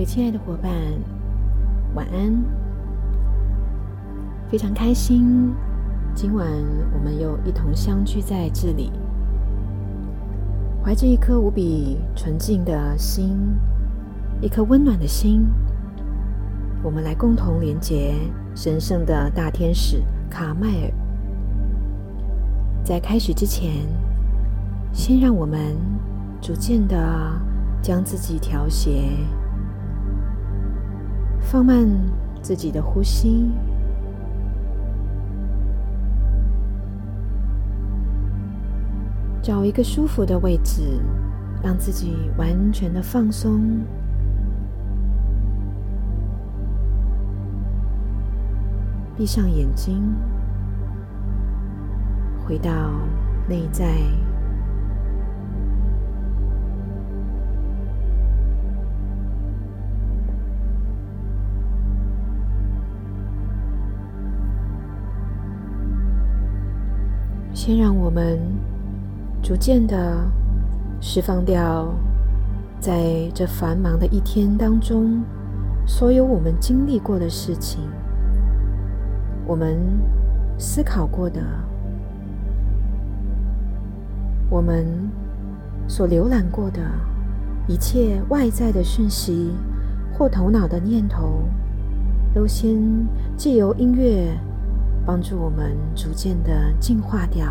各位亲爱的伙伴，晚安！非常开心，今晚我们又一同相聚在这里，怀着一颗无比纯净的心，一颗温暖的心，我们来共同连接神圣的大天使卡麦尔。在开始之前，先让我们逐渐的将自己调谐。放慢自己的呼吸，找一个舒服的位置，让自己完全的放松。闭上眼睛，回到内在。先让我们逐渐的释放掉，在这繁忙的一天当中，所有我们经历过的事情，我们思考过的，我们所浏览过的一切外在的讯息或头脑的念头，都先借由音乐。帮助我们逐渐的净化掉，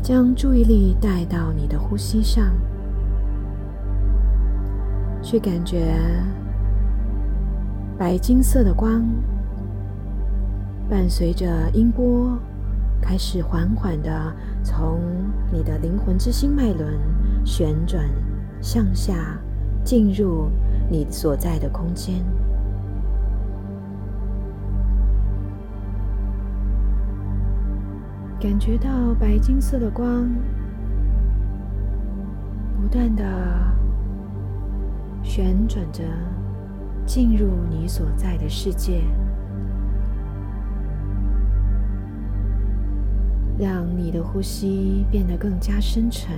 将注意力带到你的呼吸上，去感觉白金色的光伴随着音波，开始缓缓的从你的灵魂之心脉轮旋转向下。进入你所在的空间，感觉到白金色的光不断的旋转着，进入你所在的世界，让你的呼吸变得更加深沉。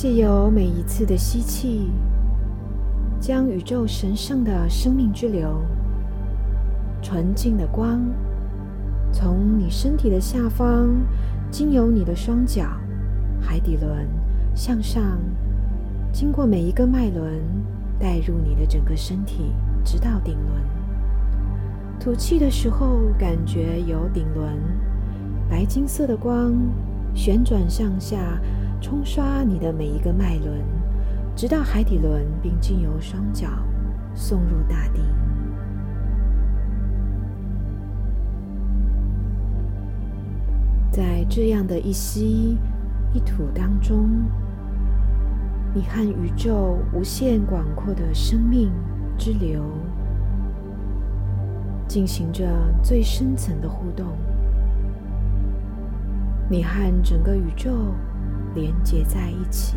借由每一次的吸气，将宇宙神圣的生命之流、纯净的光，从你身体的下方，经由你的双脚、海底轮向上，经过每一个脉轮，带入你的整个身体，直到顶轮。吐气的时候，感觉有顶轮白金色的光旋转向下。冲刷你的每一个脉轮，直到海底轮，并经由双脚送入大地。在这样的一吸一吐当中，你和宇宙无限广阔的生命之流进行着最深层的互动。你和整个宇宙。连接在一起，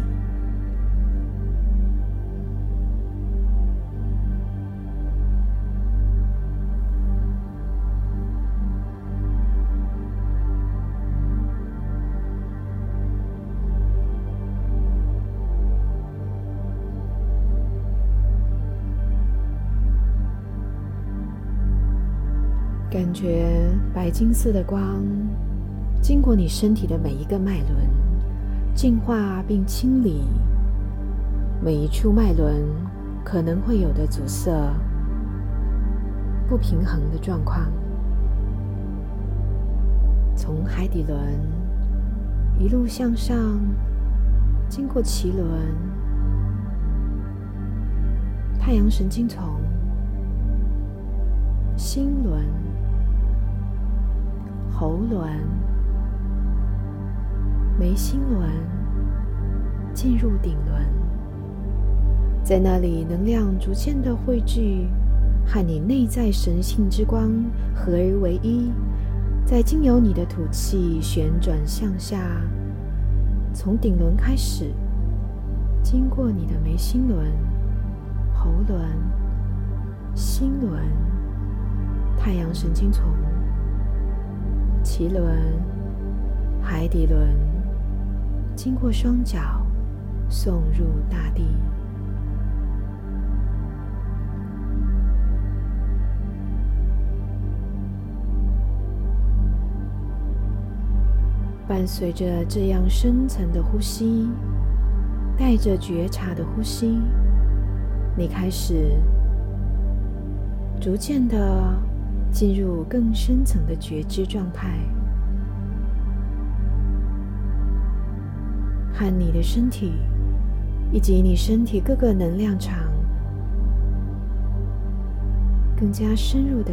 感觉白金色的光经过你身体的每一个脉轮。净化并清理每一处脉轮可能会有的阻塞、不平衡的状况，从海底轮一路向上，经过脐轮、太阳神经丛、心轮、喉轮。眉心轮进入顶轮，在那里能量逐渐的汇聚，和你内在神性之光合而为一。再经由你的吐气旋转向下，从顶轮开始，经过你的眉心轮、喉轮、心轮、太阳神经丛、脐轮、海底轮，经过双脚送入大地。伴随着这样深层的呼吸，带着觉察的呼吸，你开始逐渐的进入更深层的觉知状态，和你的身体以及你身体各个能量场更加深入的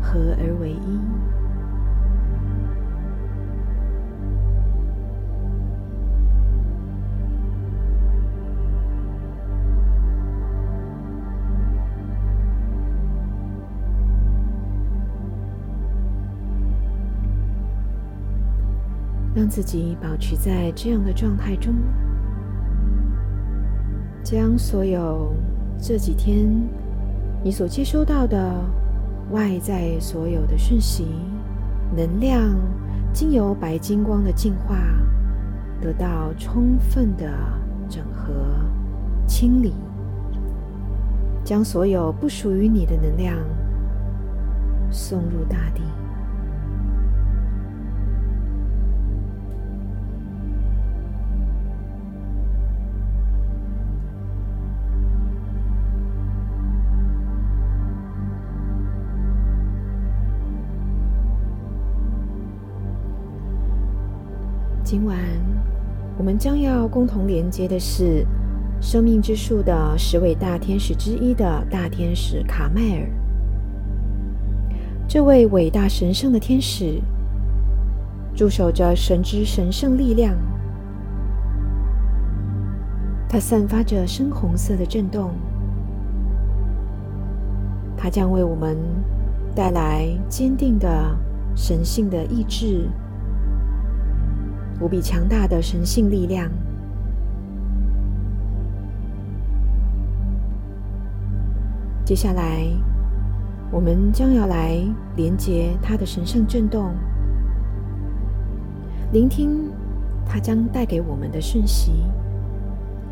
合而为一。让自己保持在这样的状态中，将所有这几天你所接收到的外在所有的讯息、能量，经由白金光的净化，得到充分的整合、清理，将所有不属于你的能量送入大地。今晚我们将要共同连接的是生命之树的十位大天使之一的大天使卡麦尔。这位伟大神圣的天使驻守着神之神圣力量，它散发着深红色的震动，它将为我们带来坚定的神性的意志。无比强大的神性力量。接下来，我们将要来连接它的神圣震动，聆听它将带给我们的讯息，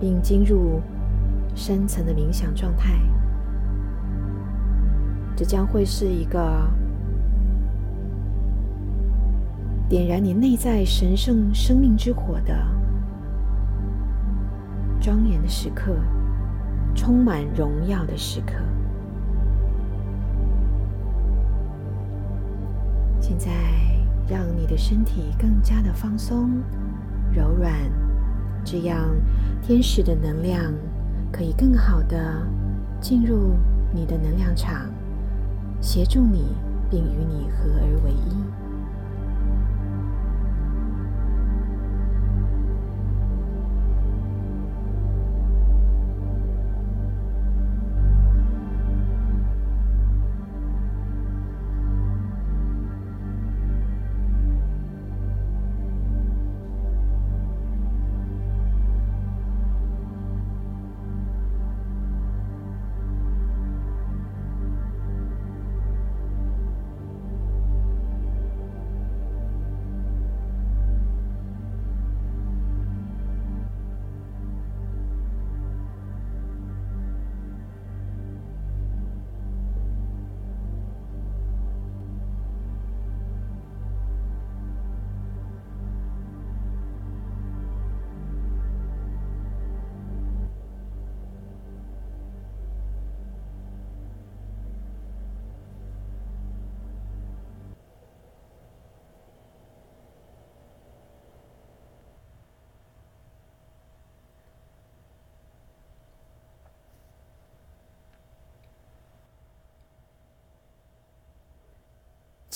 并进入深层的冥想状态。这将会是一个。点燃你内在神圣生命之火的庄严的时刻，充满荣耀的时刻。现在，让你的身体更加的放松、柔软，这样天使的能量可以更好的进入你的能量场，协助你，并与你合而为一。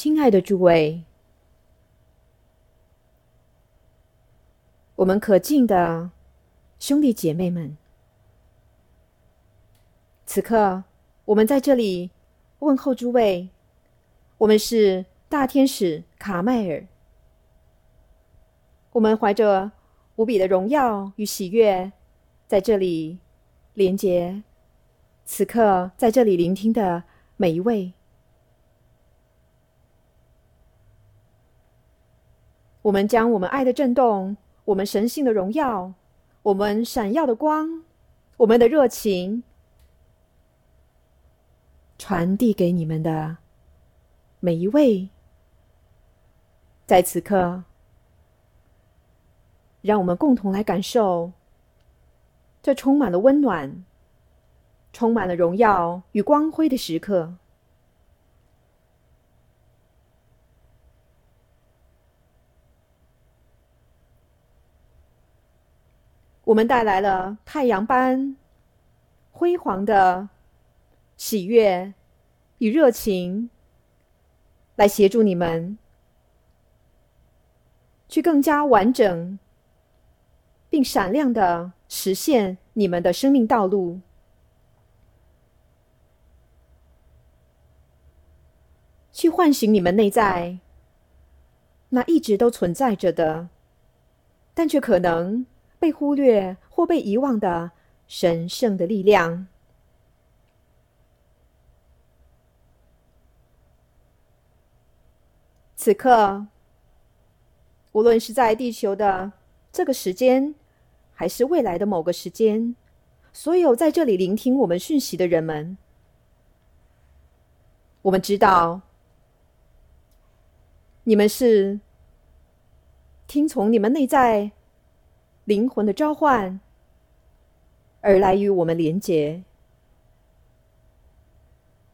亲爱的诸位，我们可敬的兄弟姐妹们，此刻我们在这里问候诸位。我们是大天使卡麦尔，我们怀着无比的荣耀与喜悦，在这里连接此刻在这里聆听的每一位。我们将我们爱的震动，我们神性的荣耀，我们闪耀的光，我们的热情，传递给你们的每一位。在此刻，让我们共同来感受这充满了温暖、充满了荣耀与光辉的时刻。我们带来了太阳般辉煌的喜悦与热情，来协助你们去更加完整并闪亮的实现你们的生命道路，去唤醒你们内在那一直都存在着的，但却可能。被忽略或被遗忘的神圣的力量。此刻，无论是在地球的这个时间，还是未来的某个时间，所有在这里聆听我们讯息的人们，我们知道，你们是听从你们内在。灵魂的召唤，而来与我们连结，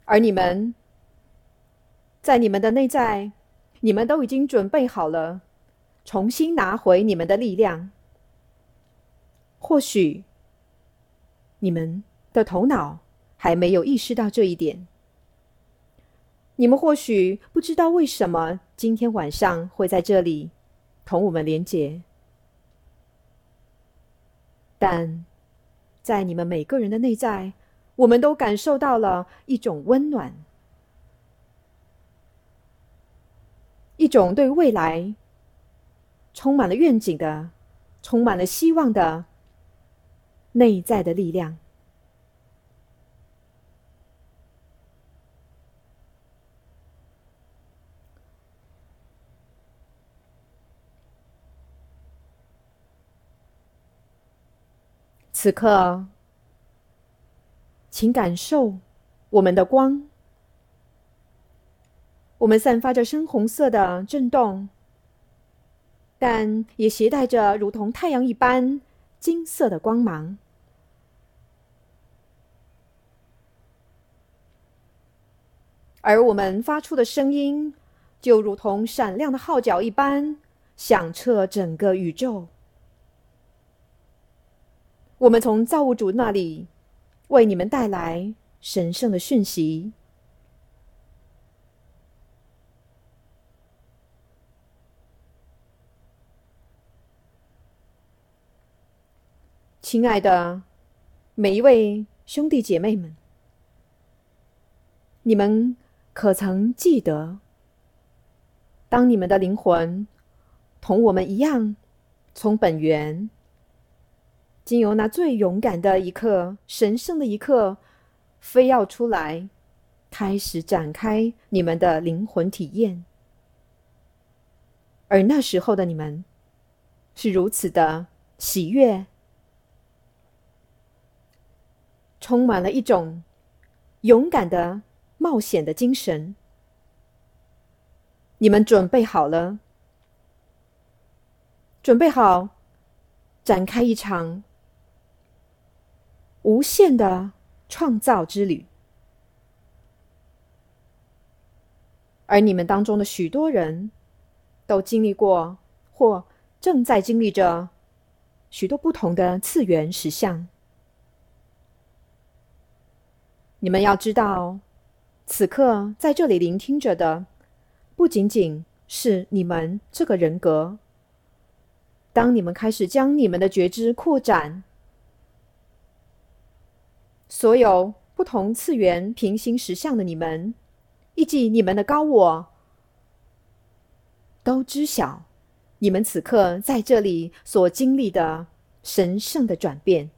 而你们在你们的内在，你们都已经准备好了，重新拿回你们的力量。或许你们的头脑还没有意识到这一点，你们或许不知道为什么今天晚上会在这里同我们连结。但在你们每个人的内在，我们都感受到了一种温暖，一种对未来充满了愿景的、充满了希望的内在的力量。此刻，请感受我们的光。我们散发着深红色的震动，但也携带着如同太阳一般金色的光芒。而我们发出的声音，就如同闪亮的号角一般，响彻整个宇宙。我们从造物主那里为你们带来神圣的讯息，亲爱的每一位兄弟姐妹们，你们可曾记得，当你们的灵魂同我们一样，从本源？经由那最勇敢的一刻、神圣的一刻，非要出来，开始展开你们的灵魂体验。而那时候的你们，是如此的喜悦，充满了一种勇敢的冒险的精神。你们准备好了？准备好展开一场？无限的创造之旅，而你们当中的许多人都经历过或正在经历着许多不同的次元实相。你们要知道，此刻在这里聆听着的，不仅仅是你们这个人格。当你们开始将你们的觉知扩展。所有不同次元平行实相的你们，以及你们的高我，都知晓你们此刻在这里所经历的神圣的转变。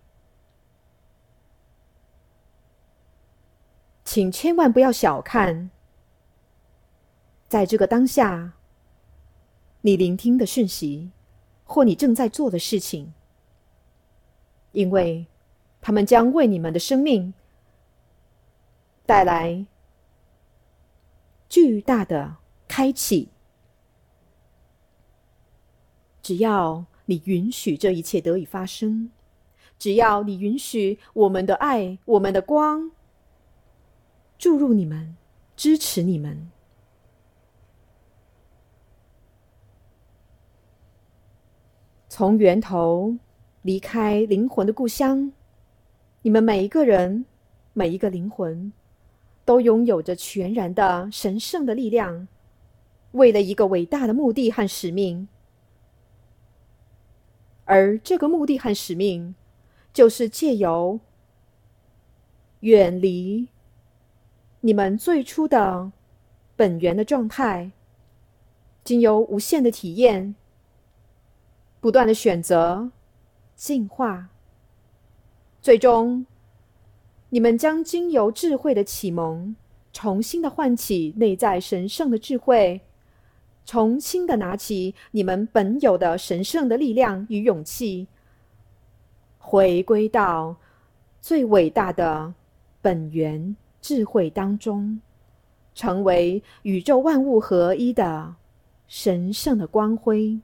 请千万不要小看，在这个当下，你聆听的讯息，或你正在做的事情，因为他们将为你们的生命带来巨大的开启。只要你允许这一切得以发生，只要你允许我们的爱、我们的光注入你们，支持你们。从源头离开灵魂的故乡，你们每一个人、每一个灵魂，都拥有着全然的神圣的力量，为了一个伟大的目的和使命。而这个目的和使命，就是借由远离你们最初的本源的状态，经由无限的体验。不断的选择，进化，最终，你们将经由智慧的启蒙，重新的唤起内在神圣的智慧，重新的拿起你们本有的神圣的力量与勇气，回归到最伟大的本源智慧当中，成为宇宙万物合一的神圣的光辉。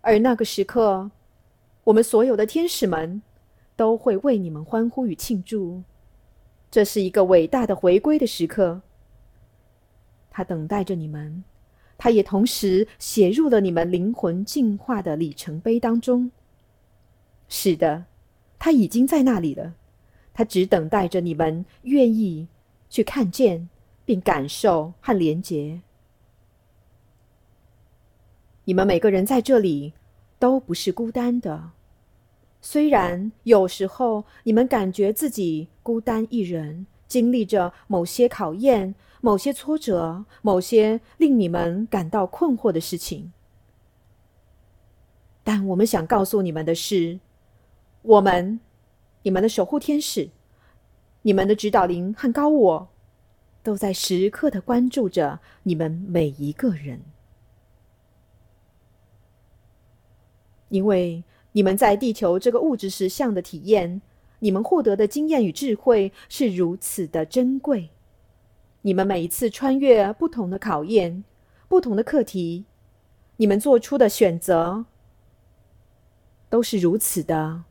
而那个时刻，我们所有的天使们都会为你们欢呼与庆祝。这是一个伟大的回归的时刻。他等待着你们，他也同时写入了你们灵魂进化的里程碑当中。是的，他已经在那里了。他只等待着你们愿意去看见，并感受和连结。你们每个人在这里都不是孤单的，虽然有时候你们感觉自己孤单一人，经历着某些考验、某些挫折、某些令你们感到困惑的事情，但我们想告诉你们的是，我们、你们的守护天使、你们的指导灵和高我，都在时刻的关注着你们每一个人。因为你们在地球这个物质实相的体验，你们获得的经验与智慧是如此的珍贵。你们每一次穿越不同的考验、不同的课题，你们做出的选择都是如此的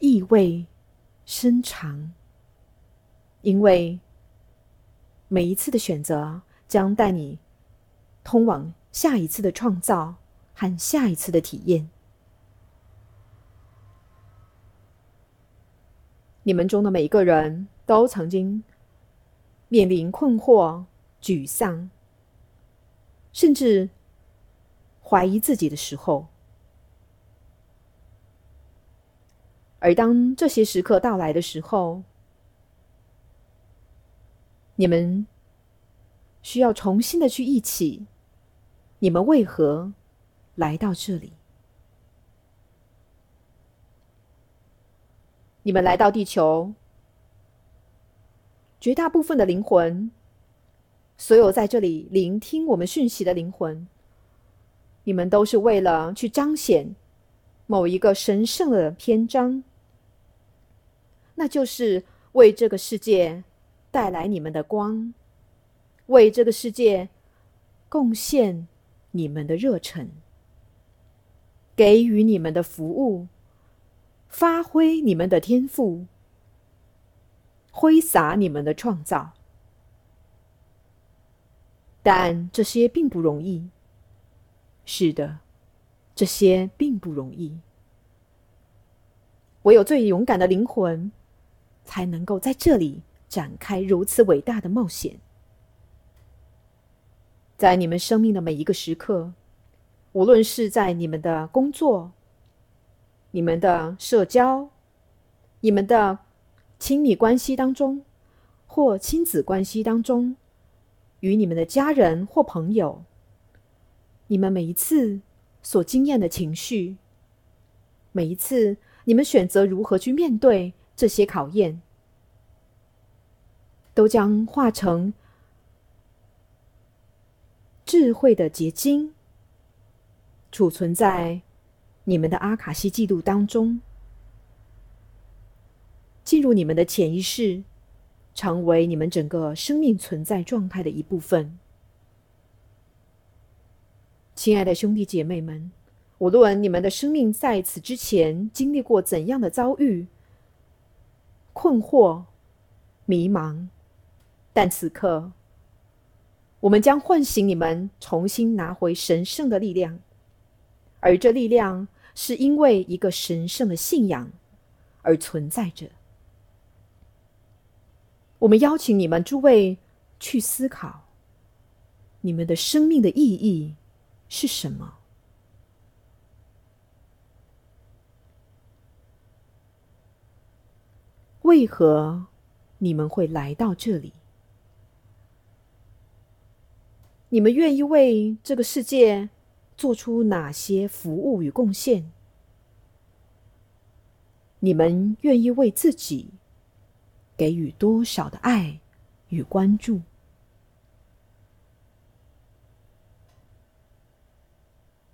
意味深长。因为每一次的选择将带你通往下一次的创造。和下一次的体验，你们中的每一个人都曾经面临困惑、沮丧，甚至怀疑自己的时候。而当这些时刻到来的时候，你们需要重新的去忆起，你们为何？来到这里，你们来到地球，绝大部分的灵魂，所有在这里聆听我们讯息的灵魂，你们都是为了去彰显某一个神圣的篇章，那就是为这个世界带来你们的光，为这个世界贡献你们的热忱。给予你们的服务，发挥你们的天赋，挥洒你们的创造，但这些并不容易。是的，这些并不容易。唯有最勇敢的灵魂，才能够在这里展开如此伟大的冒险。在你们生命的每一个时刻。无论是在你们的工作、你们的社交、你们的亲密关系当中，或亲子关系当中，与你们的家人或朋友，你们每一次所经验的情绪，每一次你们选择如何去面对这些考验，都将化成智慧的结晶，储存在你们的阿卡西记录当中，进入你们的潜意识，成为你们整个生命存在状态的一部分。亲爱的兄弟姐妹们，无论你们的生命在此之前经历过怎样的遭遇、困惑、迷茫，但此刻。我们将唤醒你们，重新拿回神圣的力量，而这力量是因为一个神圣的信仰而存在着。我们邀请你们诸位去思考，你们的生命的意义是什么？为何你们会来到这里？你们愿意为这个世界做出哪些服务与贡献？你们愿意为自己给予多少的爱与关注？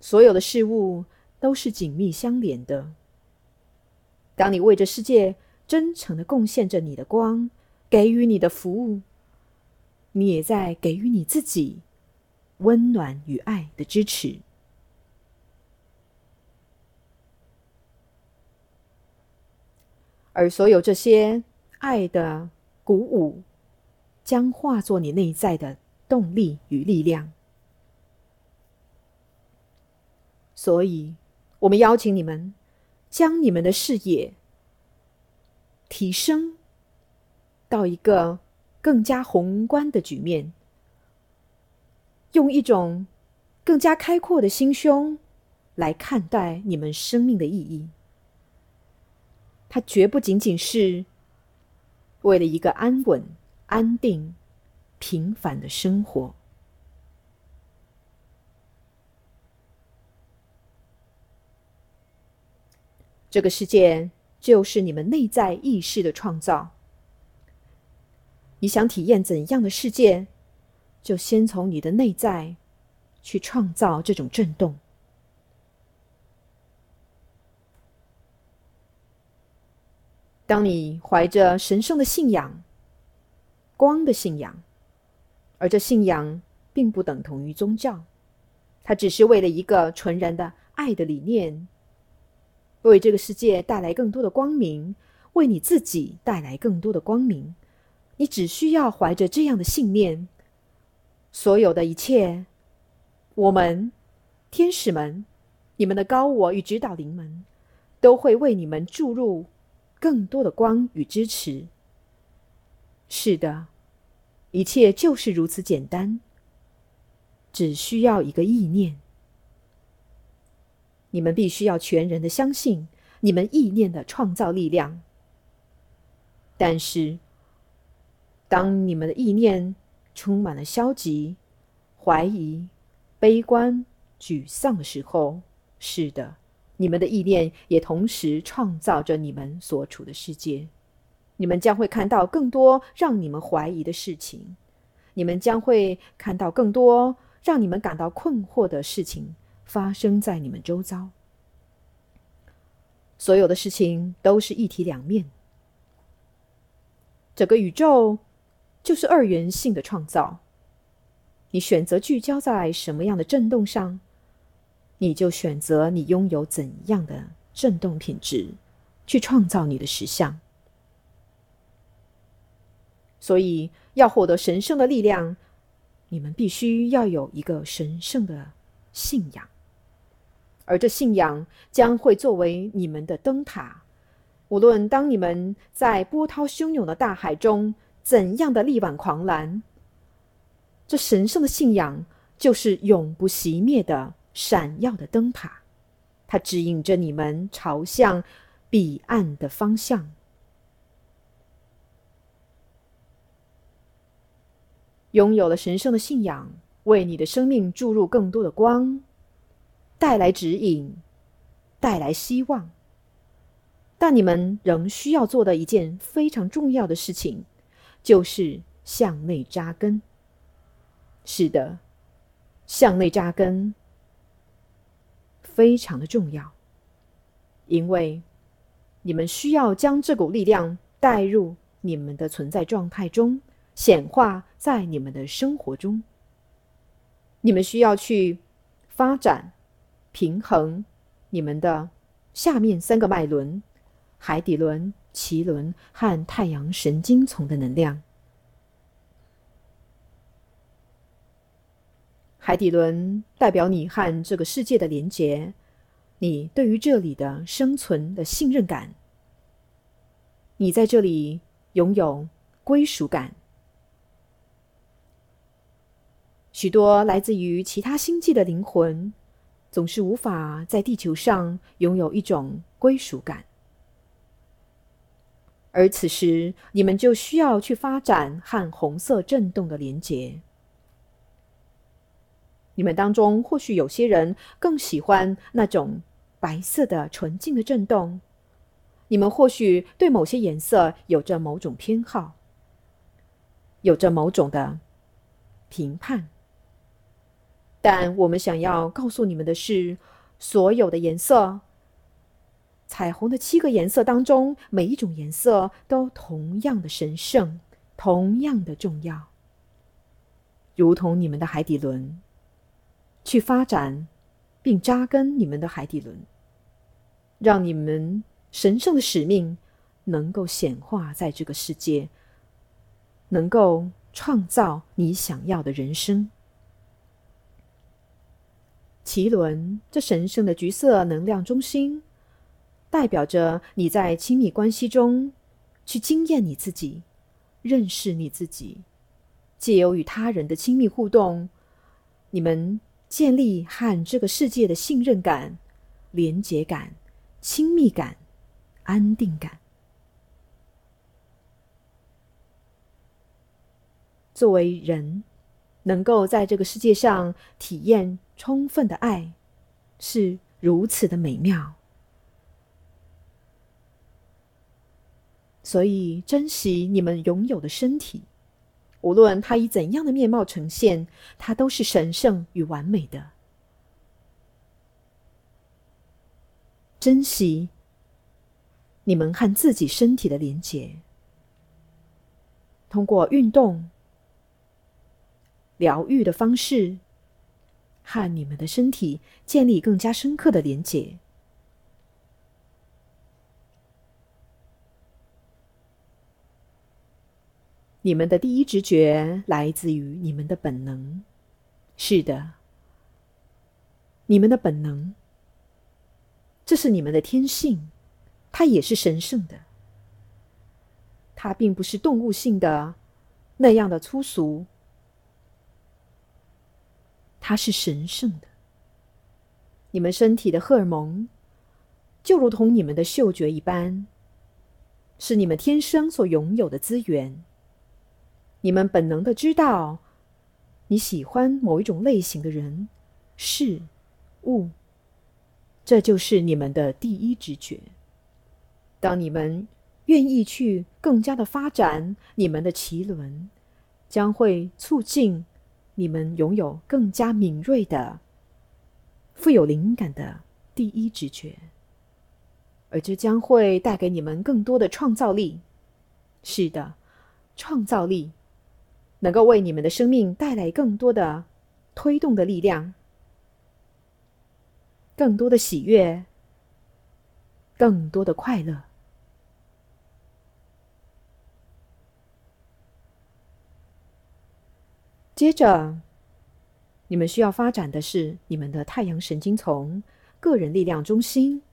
所有的事物都是紧密相连的。当你为这世界真诚的贡献着你的光，给予你的服务，你也在给予你自己。温暖与爱的支持，而所有这些爱的鼓舞，将化作你内在的动力与力量。所以，我们邀请你们，将你们的视野提升到一个更加宏观的局面。用一种更加开阔的心胸来看待你们生命的意义，它绝不仅仅是为了一个安稳、安定、平凡的生活。这个世界就是你们内在意识的创造。你想体验怎样的世界？就先从你的内在去创造这种震动。当你怀着神圣的信仰、光的信仰，而这信仰并不等同于宗教，它只是为了一个纯然的爱的理念，为这个世界带来更多的光明，为你自己带来更多的光明。你只需要怀着这样的信念。所有的一切，我们天使们，你们的高我与指导灵们，都会为你们注入更多的光与支持。是的，一切就是如此简单，只需要一个意念。你们必须要全然的相信你们意念的创造力量。但是，当你们的意念，充满了消极、怀疑、悲观、沮丧的时候，是的，你们的意念也同时创造着你们所处的世界。你们将会看到更多让你们怀疑的事情，你们将会看到更多让你们感到困惑的事情发生在你们周遭。所有的事情都是一体两面，整个宇宙。就是二元性的创造。你选择聚焦在什么样的震动上，你就选择你拥有怎样的振动品质，去创造你的实相。所以，要获得神圣的力量，你们必须要有一个神圣的信仰，而这信仰将会作为你们的灯塔。无论当你们在波涛汹涌的大海中。怎样的力挽狂澜？这神圣的信仰就是永不熄灭的闪耀的灯塔，它指引着你们朝向彼岸的方向。拥有了神圣的信仰，为你的生命注入更多的光，带来指引，带来希望。但你们仍需要做的一件非常重要的事情。就是向内扎根。是的，向内扎根，非常的重要，因为你们需要将这股力量带入你们的存在状态中，显化在你们的生活中。你们需要去发展、平衡你们的下面三个脉轮：海底轮、脐轮和太阳神经丛的能量。海底轮代表你和这个世界的连结，你对于这里的生存的信任感，你在这里拥有归属感。许多来自于其他星际的灵魂，总是无法在地球上拥有一种归属感，而此时你们就需要去发展和红色震动的连结。你们当中或许有些人更喜欢那种白色的纯净的震动，你们或许对某些颜色有着某种偏好，有着某种的评判。但我们想要告诉你们的是，所有的颜色，彩虹的七个颜色当中，每一种颜色都同样的神圣，同样的重要，如同你们的海底轮。去发展，并扎根你们的海底轮，让你们神圣的使命能够显化在这个世界，能够创造你想要的人生。奇轮这神圣的橘色能量中心，代表着你在亲密关系中去经验你自己，认识你自己，借由与他人的亲密互动，你们。建立和这个世界的信任感、连结感、亲密感、安定感。作为人，能够在这个世界上体验充分的爱，是如此的美妙。所以，珍惜你们拥有的身体。无论它以怎样的面貌呈现，它都是神圣与完美的。珍惜你们和自己身体的连结，通过运动、疗愈的方式，和你们的身体建立更加深刻的连结。你们的第一直觉来自于你们的本能，是的，你们的本能，这是你们的天性，它也是神圣的，它并不是动物性的那样的粗俗，它是神圣的。你们身体的荷尔蒙，就如同你们的嗅觉一般，是你们天生所拥有的资源。你们本能的知道你喜欢某一种类型的人、事、物，这就是你们的第一直觉。当你们愿意去更加的发展你们的奇轮，将会促进你们拥有更加敏锐的、富有灵感的第一直觉，而这将会带给你们更多的创造力。是的，创造力。能够为你们的生命带来更多的推动的力量，更多的喜悦，更多的快乐。接着，你们需要发展的是你们的太阳神经丛、个人力量中心，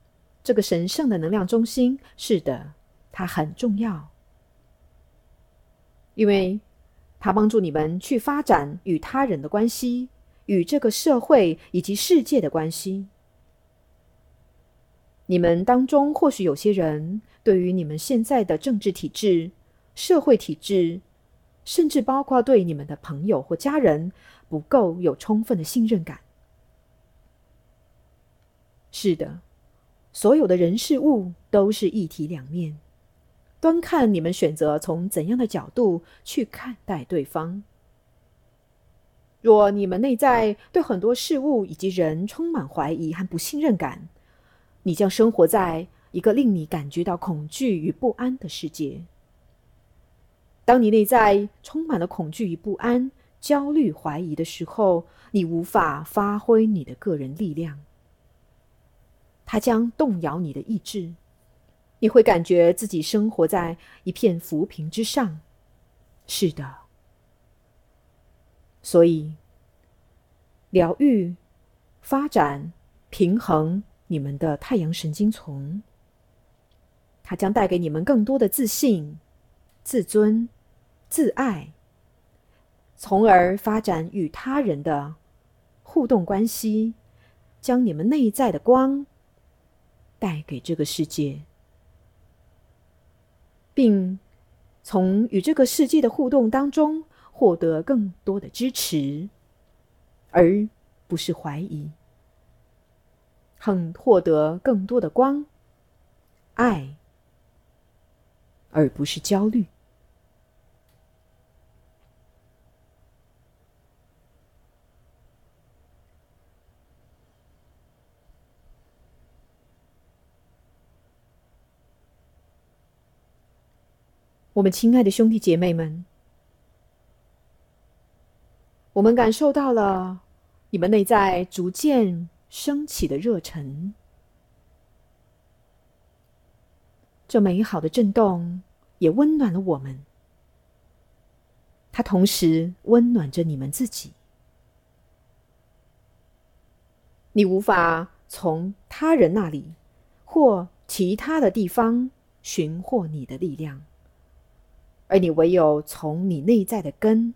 这个神圣的能量中心。是的，它很重要，因为。它帮助你们去发展与他人的关系，与这个社会以及世界的关系。你们当中或许有些人对于你们现在的政治体制、社会体制，甚至包括对你们的朋友或家人，不够有充分的信任感。是的，所有的人事物都是一体两面。端看你们选择从怎样的角度去看待对方。若你们内在对很多事物以及人充满怀疑和不信任感，你将生活在一个令你感觉到恐惧与不安的世界。当你内在充满了恐惧与不安、焦虑、怀疑的时候，你无法发挥你的个人力量，它将动摇你的意志。你会感觉自己生活在一片浮萍之上。是的。所以，疗愈、发展、平衡你们的太阳神经丛，它将带给你们更多的自信、自尊、自爱，从而发展与他人的互动关系，将你们内在的光带给这个世界，并从与这个世界的互动当中。获得更多的支持，而不是怀疑；很获得更多的光、爱，而不是焦虑。我们亲爱的兄弟姐妹们。我们感受到了你们内在逐渐升起的热忱，这美好的震动也温暖了我们。它同时温暖着你们自己。你无法从他人那里或其他的地方寻获你的力量，而你唯有从你内在的根。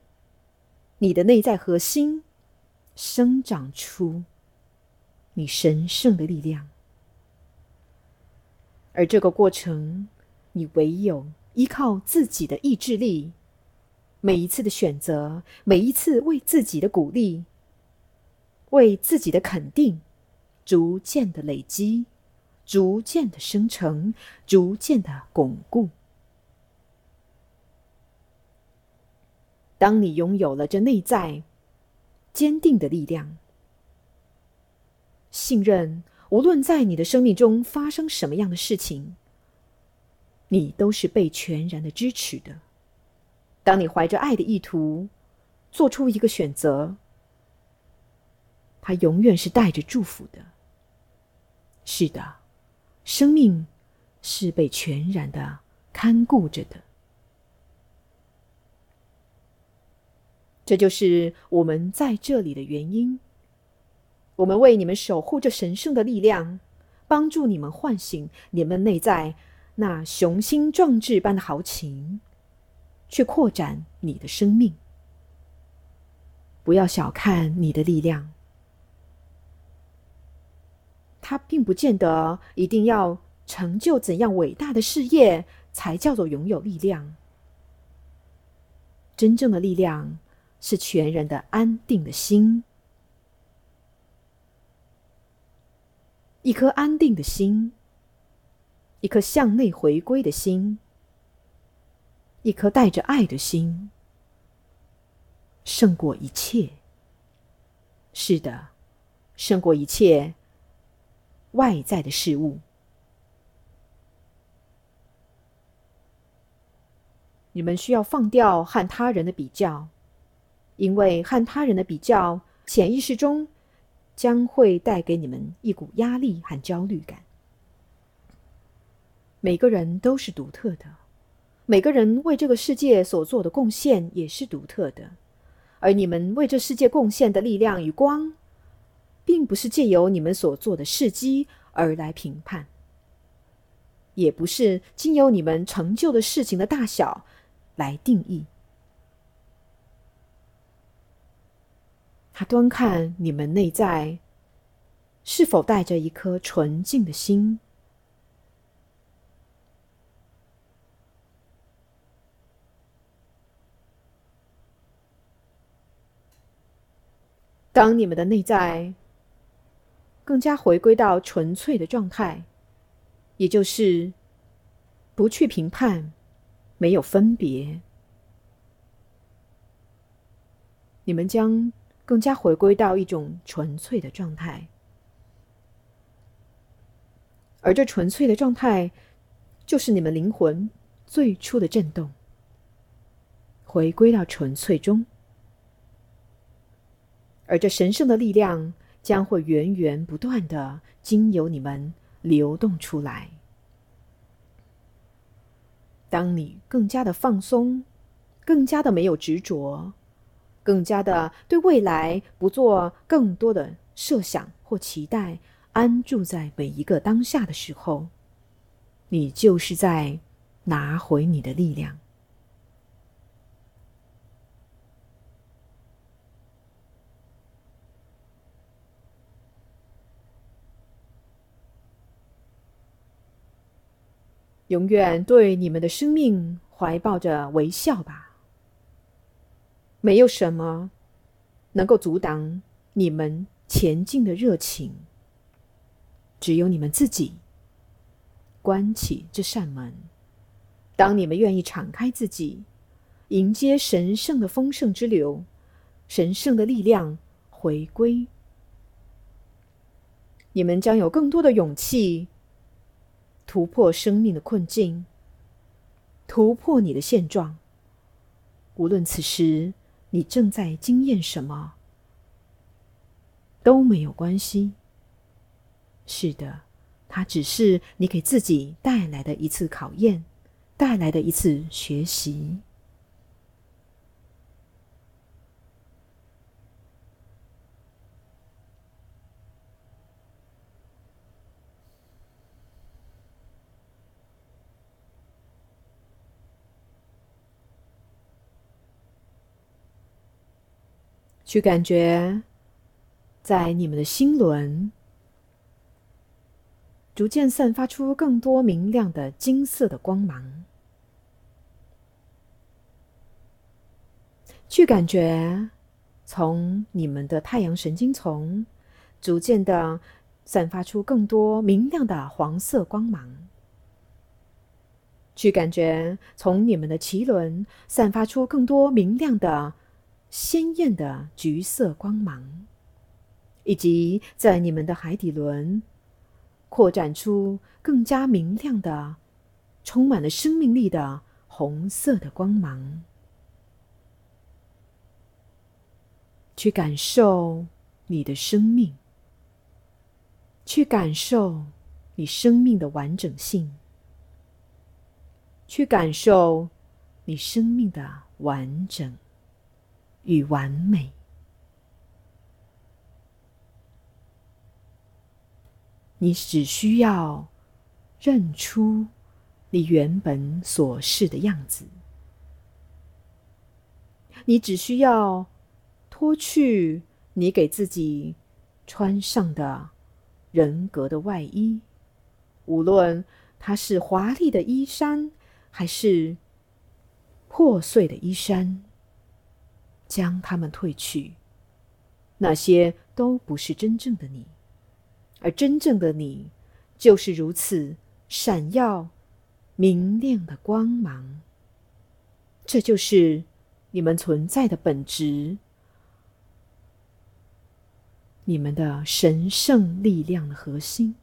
你的内在核心生长出你神圣的力量，而这个过程，你唯有依靠自己的意志力，每一次的选择，每一次为自己的鼓励，为自己的肯定，逐渐的累积，逐渐的生成，逐渐的巩固。当你拥有了这内在坚定的力量，信任无论在你的生命中发生什么样的事情，你都是被全然的支持的。当你怀着爱的意图做出一个选择，它永远是带着祝福的。是的，生命是被全然的看顾着的。这就是我们在这里的原因。我们为你们守护着神圣的力量，帮助你们唤醒你们内在那雄心壮志般的豪情，去扩展你的生命。不要小看你的力量，它并不见得一定要成就怎样伟大的事业才叫做拥有力量。真正的力量。是全人的安定的心，一颗安定的心，一颗向内回归的心，一颗带着爱的心，胜过一切。是的，胜过一切外在的事物。你们需要放掉和他人的比较。因为和他人的比较，潜意识中将会带给你们一股压力和焦虑感。每个人都是独特的，每个人为这个世界所做的贡献也是独特的，而你们为这世界贡献的力量与光，并不是借由你们所做的事迹而来评判，也不是经由你们成就的事情的大小来定义。他端看你们内在是否带着一颗纯净的心。当你们的内在更加回归到纯粹的状态，也就是不去评判，没有分别，你们将。更加回归到一种纯粹的状态，而这纯粹的状态，就是你们灵魂最初的震动。回归到纯粹中，而这神圣的力量将会源源不断的经由你们流动出来。当你更加的放松，更加的没有执着。更加的对未来不做更多的设想或期待，安住在每一个当下的时候，你就是在拿回你的力量。永远对你们的生命怀抱着微笑吧。没有什么能够阻挡你们前进的热情，只有你们自己关起这扇门。当你们愿意敞开自己，迎接神圣的丰盛之流，神圣的力量回归，你们将有更多的勇气突破生命的困境，突破你的现状。无论此时。你正在经验什么都没有关系。是的，它只是你给自己带来的一次考验，带来的一次学习。去感觉，在你们的心轮逐渐散发出更多明亮的金色的光芒。去感觉，从你们的太阳神经丛逐渐的散发出更多明亮的黄色光芒。去感觉，从你们的脐轮散发出更多明亮的。鲜艳的橘色光芒，以及在你们的海底轮扩展出更加明亮的、充满了生命力的红色的光芒，去感受你的生命，去感受你生命的完整性，去感受你生命的完整。与完美，你只需要认出你原本所示的样子。你只需要脱去你给自己穿上的人格的外衣，无论它是华丽的衣衫，还是破碎的衣衫。将他们褪去，那些都不是真正的你，而真正的你就是如此闪耀、明亮的光芒。这就是你们存在的本质，你们的神圣力量的核心。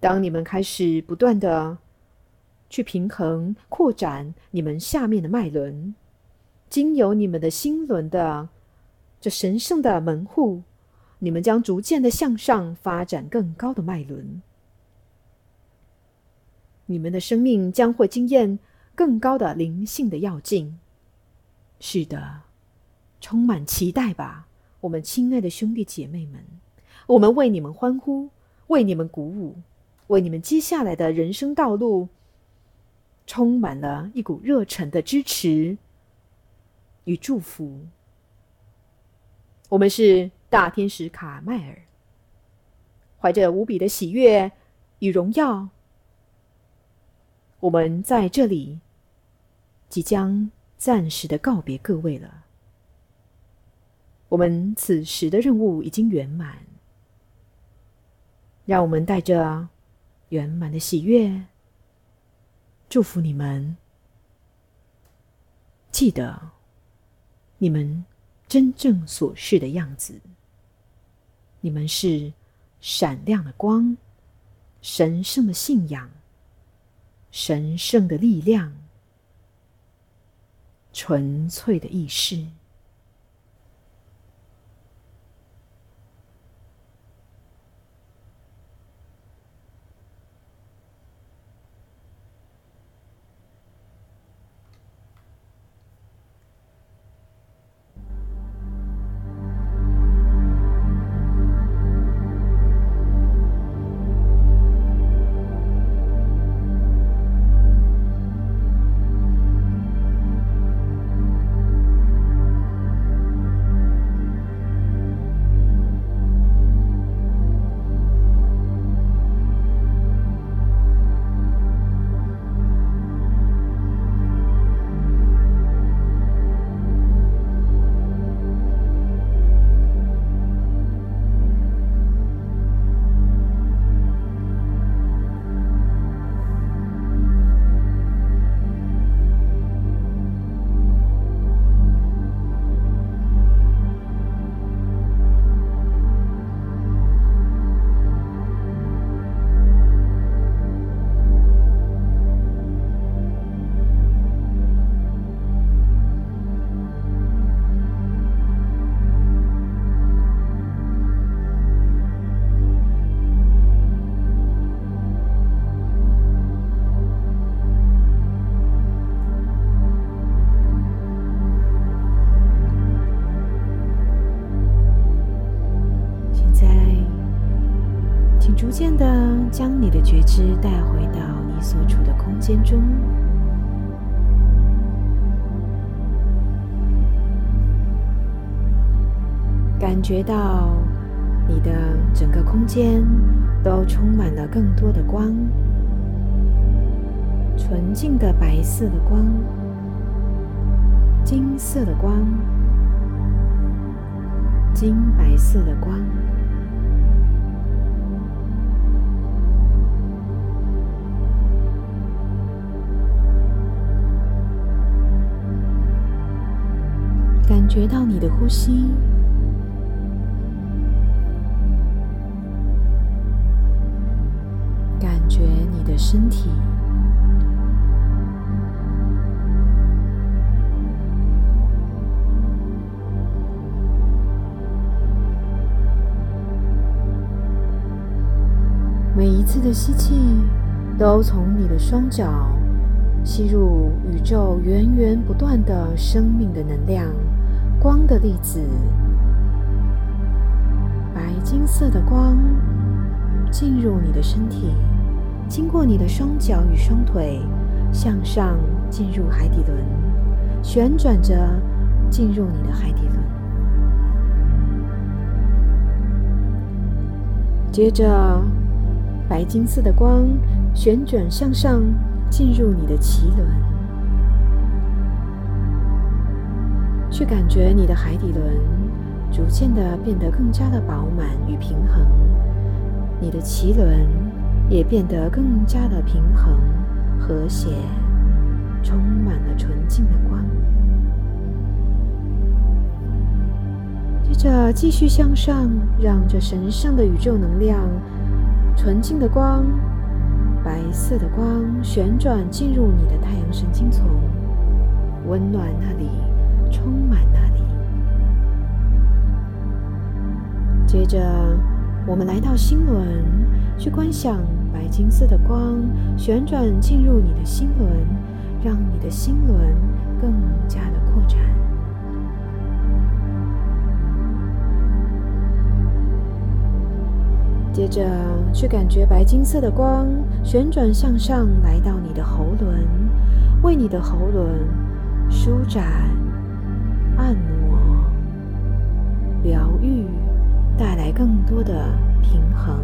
当你们开始不断的去平衡、扩展你们下面的脉轮。经由你们的心轮的这神圣的门户，你们将逐渐的向上发展更高的脉轮。你们的生命将会经验更高的灵性的要境。是的，充满期待吧，我们亲爱的兄弟姐妹们！我们为你们欢呼，为你们鼓舞，为你们接下来的人生道路充满了一股热忱的支持。与祝福，我们是大天使卡麦尔，怀着无比的喜悦与荣耀，我们在这里即将暂时的告别各位了。我们此时的任务已经圆满，让我们带着圆满的喜悦，祝福你们。记得。你们真正所示的样子。你们是闪亮的光，神圣的信仰，神圣的力量，纯粹的意识。渐的将你的觉知带回到你所处的空间中，感觉到你的整个空间都充满了更多的光，纯净的白色的光，金色的光，金白色的光。觉到你的呼吸，感觉你的身体。每一次的吸气，都从你的双脚吸入宇宙源源不断的生命的能量。光的粒子，白金色的光进入你的身体，经过你的双脚与双腿，向上进入海底轮，旋转着进入你的海底轮。接着，白金色的光旋转向上进入你的脐轮。去感觉你的海底轮逐渐的变得更加的饱满与平衡，你的脐轮也变得更加的平衡、和谐，充满了纯净的光。接着继续向上，让这神圣的宇宙能量、纯净的光、白色的光旋转进入你的太阳神经丛，温暖那里。充满那里。接着，我们来到心轮，去观想白金色的光旋转进入你的心轮，让你的心轮更加的扩展。接着，去感觉白金色的光旋转向上，来到你的喉轮，为你的喉轮舒展。按摩、疗愈，带来更多的平衡。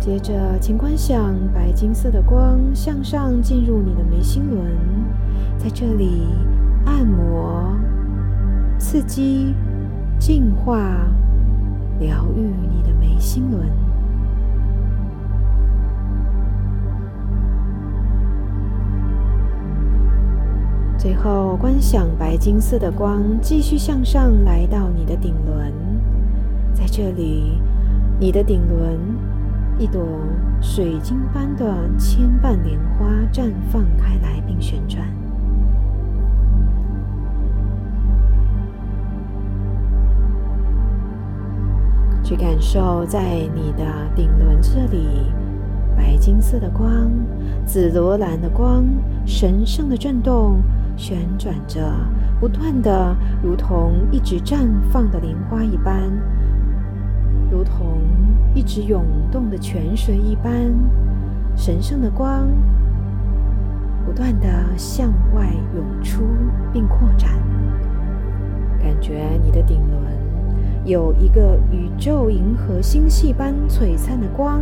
接着，请观想白金色的光向上进入你的眉心轮，在这里按摩、刺激、净化、疗愈你的眉心轮。最后，观想白金色的光继续向上来到你的顶轮，在这里，你的顶轮一朵水晶般的千瓣莲花绽放开来并旋转。去感受在你的顶轮这里，白金色的光、紫罗兰的光、神圣的震动，旋转着，不断的，如同一直绽放的莲花一般，如同一直涌动的泉水一般，神圣的光不断的向外涌出并扩展，感觉你的顶轮。有一个宇宙银河星系般璀璨的光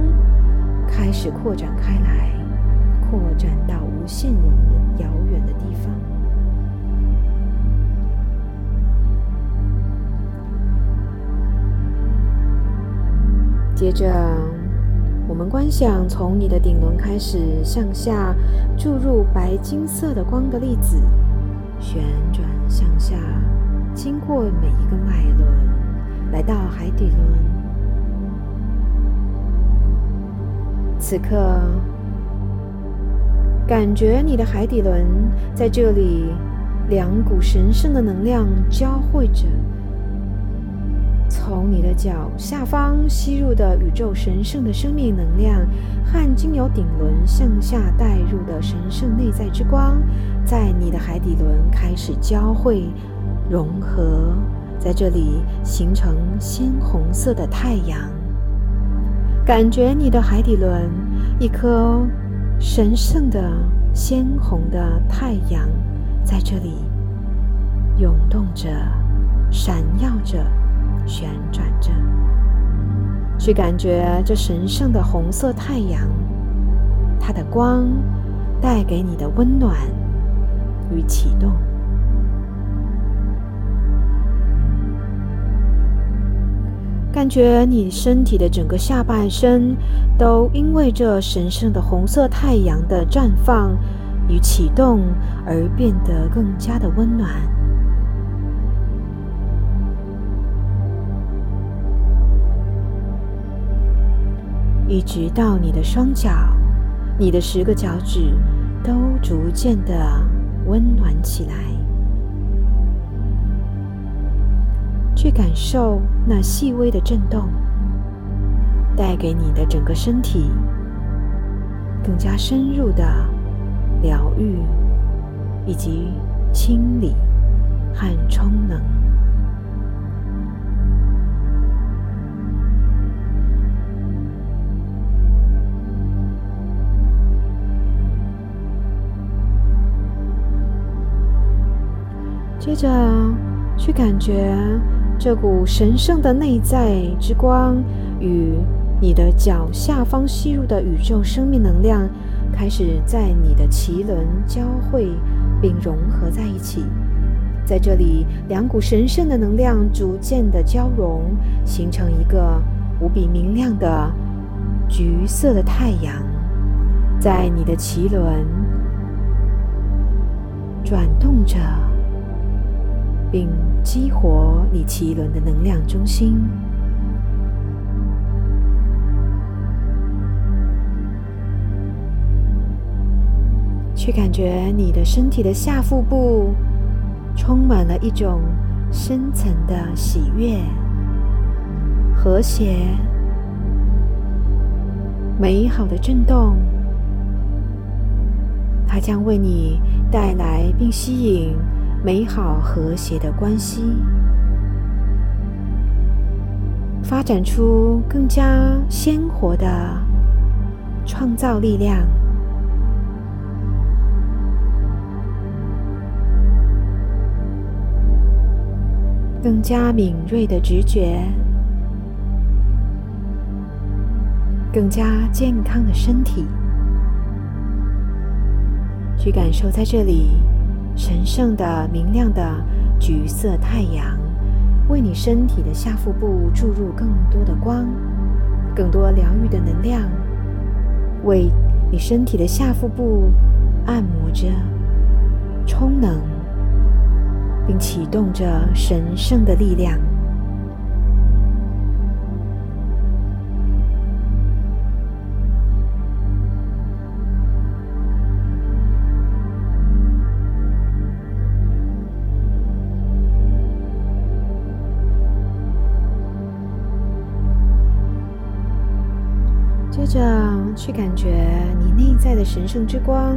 开始扩展开来，扩展到无限遥接着，我们观想从你的顶轮开始向下注入白金色的光的粒子，旋转向下，经过每一个脉轮。来到海底轮，此刻感觉你的海底轮在这里，两股神圣的能量交汇着，从你的脚下方吸入的宇宙神圣的生命能量，和经由顶轮向下带入的神圣内在之光，在你的海底轮开始交汇融合。在这里形成鲜红色的太阳，感觉你的海底轮一颗神圣的鲜红的太阳在这里涌动着、闪耀着、旋转着，去感觉这神圣的红色太阳，它的光带给你的温暖与启动。感觉你身体的整个下半身都因为这神圣的红色太阳的绽放与启动而变得更加的温暖，一直到你的双脚，你的十个脚趾都逐渐的温暖起来。去感受那细微的震动，带给你的整个身体更加深入的疗愈，以及清理和充能。接着去感觉。这股神圣的内在之光与你的脚下方吸入的宇宙生命能量，开始在你的脐轮交汇并融合在一起。在这里，两股神圣的能量逐渐的交融，形成一个无比明亮的橘色的太阳，在你的脐轮转动着。并激活你脐轮的能量中心，去感觉你的身体的下腹部充满了一种深层的喜悦、和谐、美好的震动，它将为你带来并吸引。美好和谐的关系，发展出更加鲜活的创造力量，更加敏锐的直觉，更加健康的身体，去感受在这里。神圣的、明亮的橘色太阳，为你身体的下腹部注入更多的光，更多疗愈的能量，为你身体的下腹部按摩着、充能，并启动着神圣的力量。着，去感觉你内在的神圣之光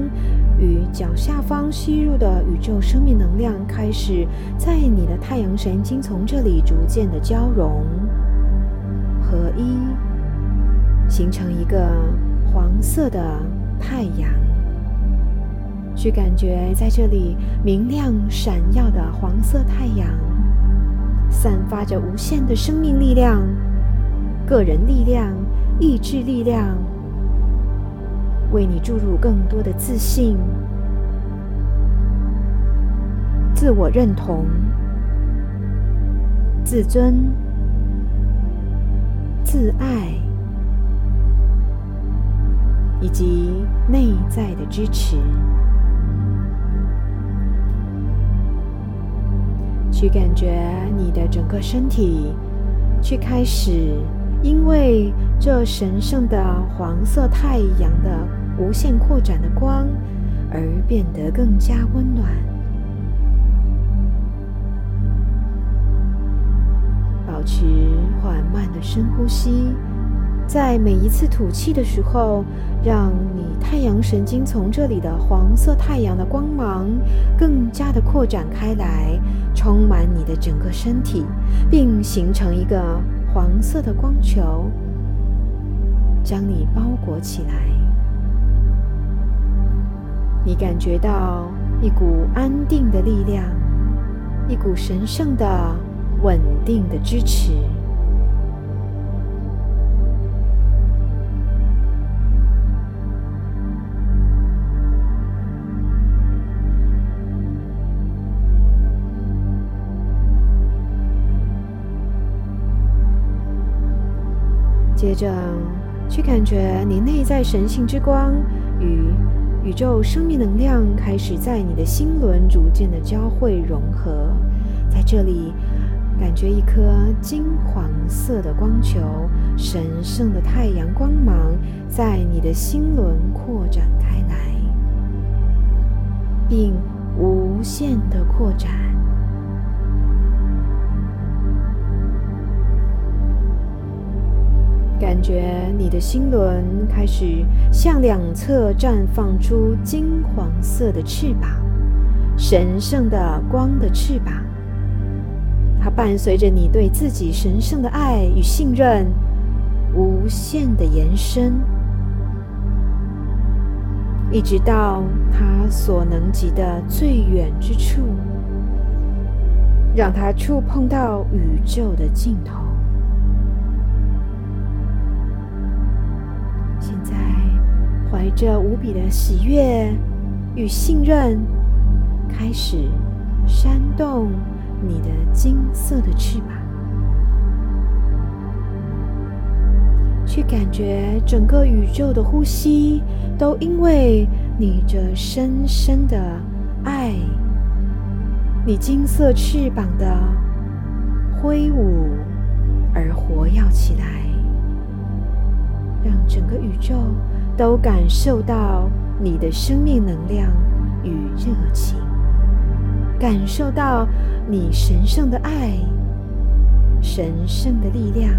与脚下方吸入的宇宙生命能量开始在你的太阳神经丛这里逐渐的交融合一，形成一个黄色的太阳。去感觉在这里明亮闪耀的黄色太阳，散发着无限的生命力量、个人力量。意志力量为你注入更多的自信、自我认同、自尊、自爱，以及内在的支持，去感觉你的整个身体，去开始。因为这神圣的黄色太阳的无限扩展的光，而变得更加温暖。保持缓慢的深呼吸，在每一次吐气的时候，让你太阳神经从这里的黄色太阳的光芒更加的扩展开来，充满你的整个身体，并形成一个。黄色的光球将你包裹起来，你感觉到一股安定的力量，一股神圣的、稳定的支持。接着，去感觉你内在神性之光与宇宙生命能量开始在你的心轮逐渐的交汇融合。在这里，感觉一颗金黄色的光球，神圣的太阳光芒在你的心轮扩展开来，并无限的扩展。感觉你的心轮开始向两侧绽放出金黄色的翅膀，神圣的光的翅膀。它伴随着你对自己神圣的爱与信任，无限的延伸，一直到它所能及的最远之处，让它触碰到宇宙的尽头。怀着无比的喜悦与信任，开始扇动你的金色的翅膀，去感觉整个宇宙的呼吸都因为你这深深的爱，你金色翅膀的挥舞而活跃起来，让整个宇宙。都感受到你的生命能量与热情，感受到你神圣的爱、神圣的力量。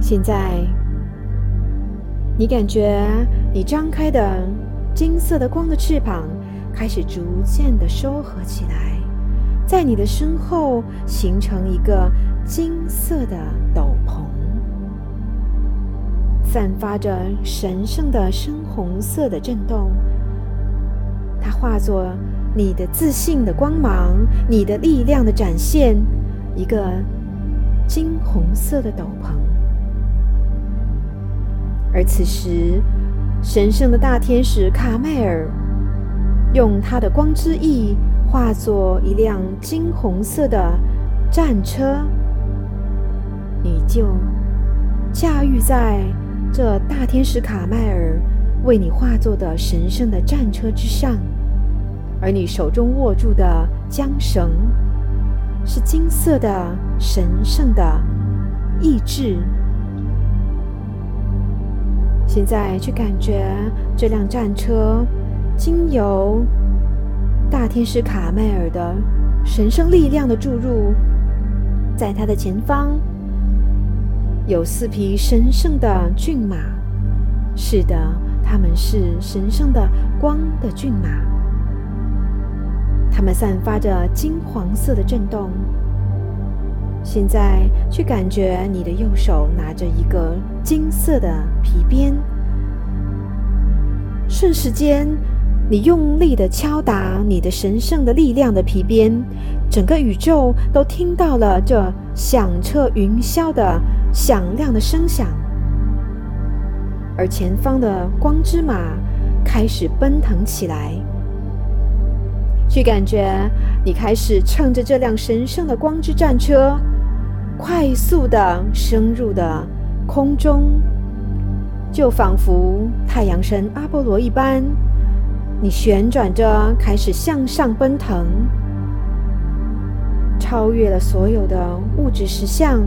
现在。你感觉你张开的金色的光的翅膀开始逐渐的收合起来，在你的身后形成一个金色的斗篷，散发着神圣的深红色的震动。它化作你的自信的光芒，你的力量的展现，一个金红色的斗篷。而此时，神圣的大天使卡麦尔用他的光之翼化作一辆金红色的战车，你就驾驭在这大天使卡麦尔为你化作的神圣的战车之上，而你手中握住的缰绳是金色的神圣的意志。现在去感觉这辆战车经由。大天使卡麦尔的神圣力量的注入，在它的前方有四匹神圣的骏马。是的，他们是神圣的光的骏马，它们散发着金黄色的震动。现在去感觉你的右手拿着一个金色的皮鞭，瞬时间。你用力的敲打你的神圣的力量的皮鞭，整个宇宙都听到了这响彻云霄的响亮的声响，而前方的光之马开始奔腾起来。去感觉你开始乘着这辆神圣的光之战车，快速的升入的空中，就仿佛太阳神阿波罗一般。你旋转着，开始向上奔腾，超越了所有的物质实相。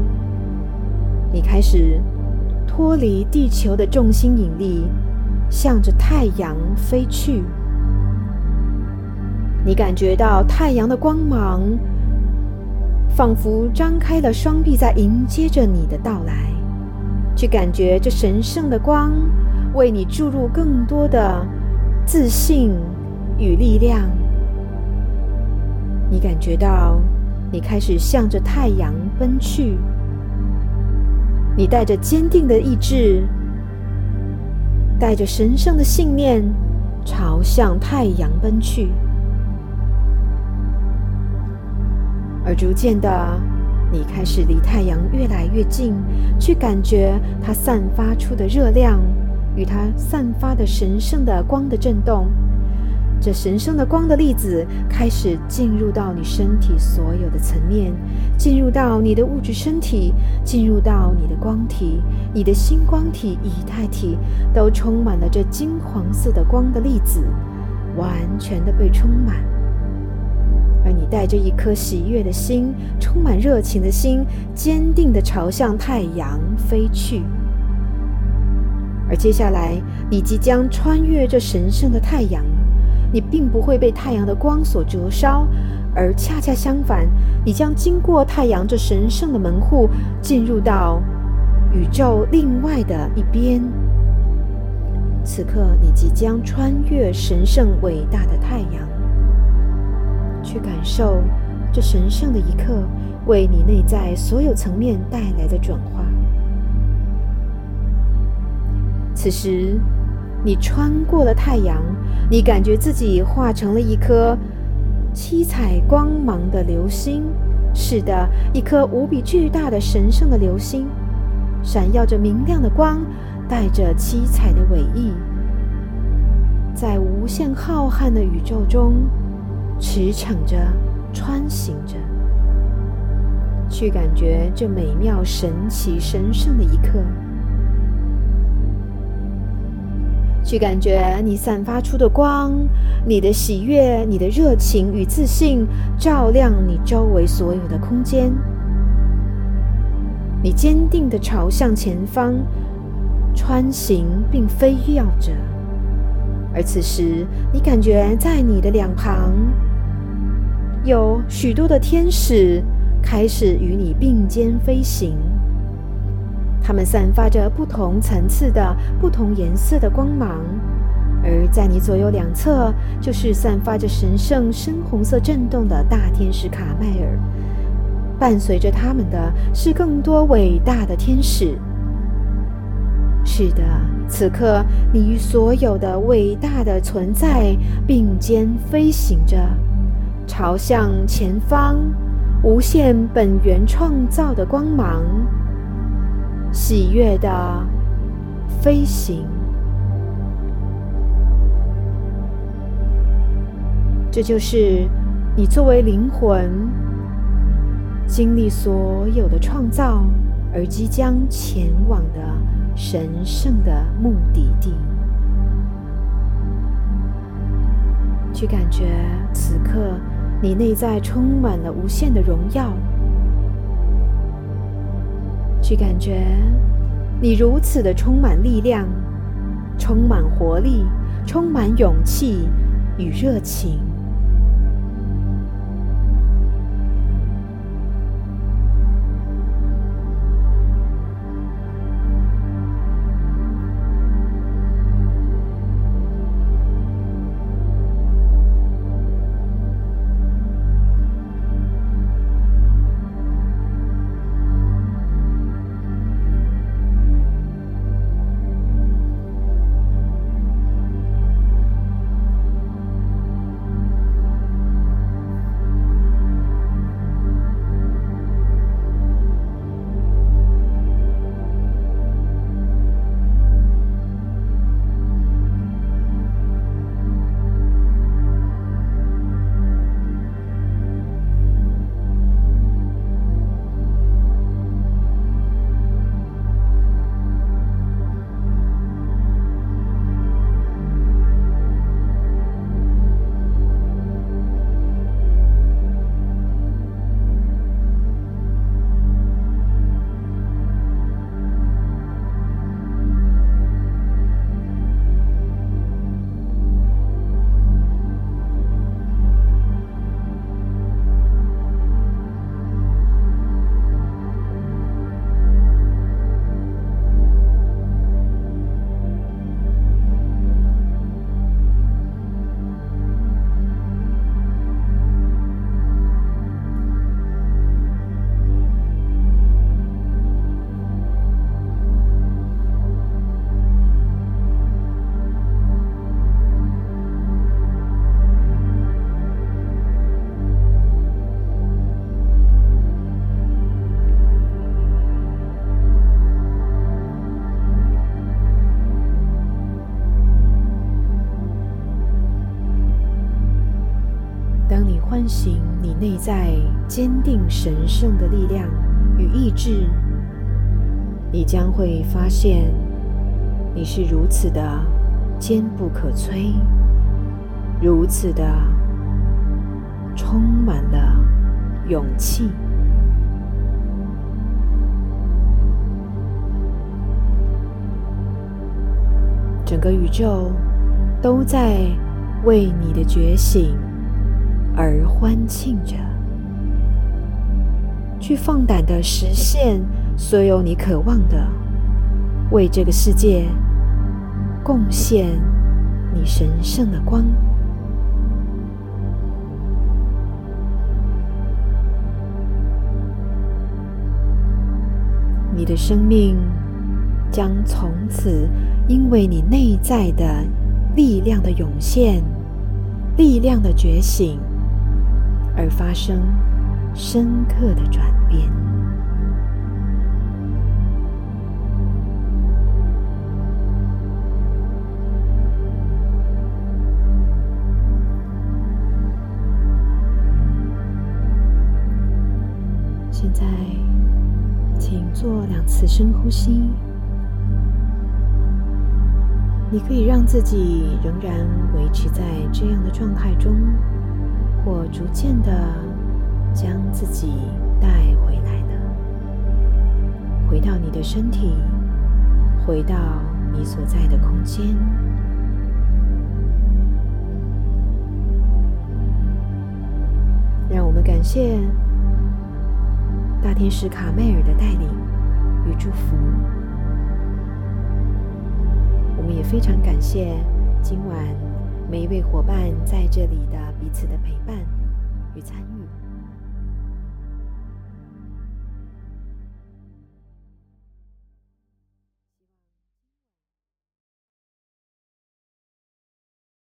你开始脱离地球的重心引力，向着太阳飞去。你感觉到太阳的光芒，仿佛张开了双臂，在迎接着你的到来。去感觉这神圣的光，为你注入更多的。自信与力量，你感觉到你开始向着太阳奔去。你带着坚定的意志，带着神圣的信念，朝向太阳奔去。而逐渐的，你开始离太阳越来越近，去感觉它散发出的热量。与它散发的神圣的光的震动，这神圣的光的粒子开始进入到你身体所有的层面，进入到你的物质身体，进入到你的光体，你的星光体、以太体都充满了这金黄色的光的粒子，完全的被充满。而你带着一颗喜悦的心，充满热情的心，坚定的朝向太阳飞去。而接下来，你即将穿越这神圣的太阳，你并不会被太阳的光所灼烧，而恰恰相反，你将经过太阳这神圣的门户，进入到宇宙另外的一边。此刻，你即将穿越神圣伟大的太阳，去感受这神圣的一刻为你内在所有层面带来的转化。此时，你穿过了太阳，你感觉自己化成了一颗七彩光芒的流星。是的，一颗无比巨大的神圣的流星，闪耀着明亮的光，带着七彩的尾翼，在无限浩瀚的宇宙中驰骋着、穿行着，去感觉这美妙、神奇、神圣的一刻。去感觉你散发出的光，你的喜悦、你的热情与自信，照亮你周围所有的空间。你坚定的朝向前方穿行，并飞跃着。而此时，你感觉在你的两旁有许多的天使开始与你并肩飞行。它们散发着不同层次的、不同颜色的光芒，而在你左右两侧，就是散发着神圣深红色震动的大天使卡麦尔。伴随着他们的是更多伟大的天使。是的，此刻你与所有的伟大的存在并肩飞行着，朝向前方，无限本源创造的光芒。喜悦的飞行，这就是你作为灵魂，经历所有的创造而即将前往的神圣的目的地，去感觉此刻你内在充满了无限的荣耀，去感觉你如此的充满力量、充满活力、充满勇气与热情。内在坚定神圣的力量与意志，你将会发现你是如此的坚不可摧，如此的充满了勇气。整个宇宙都在为你的觉醒。而欢庆着，去放胆的实现所有你渴望的，为这个世界贡献你神圣的光。你的生命将从此因为你内在的力量的涌现、力量的觉醒。而发生深刻的转变。现在，请做两次深呼吸。你可以让自己仍然维持在这样的状态中。我逐渐的将自己带回来了，回到你的身体，回到你所在的空间。让我们感谢大天使卡梅尔的带领与祝福。我们也非常感谢今晚每一位伙伴在这里的。彼此的陪伴与参与。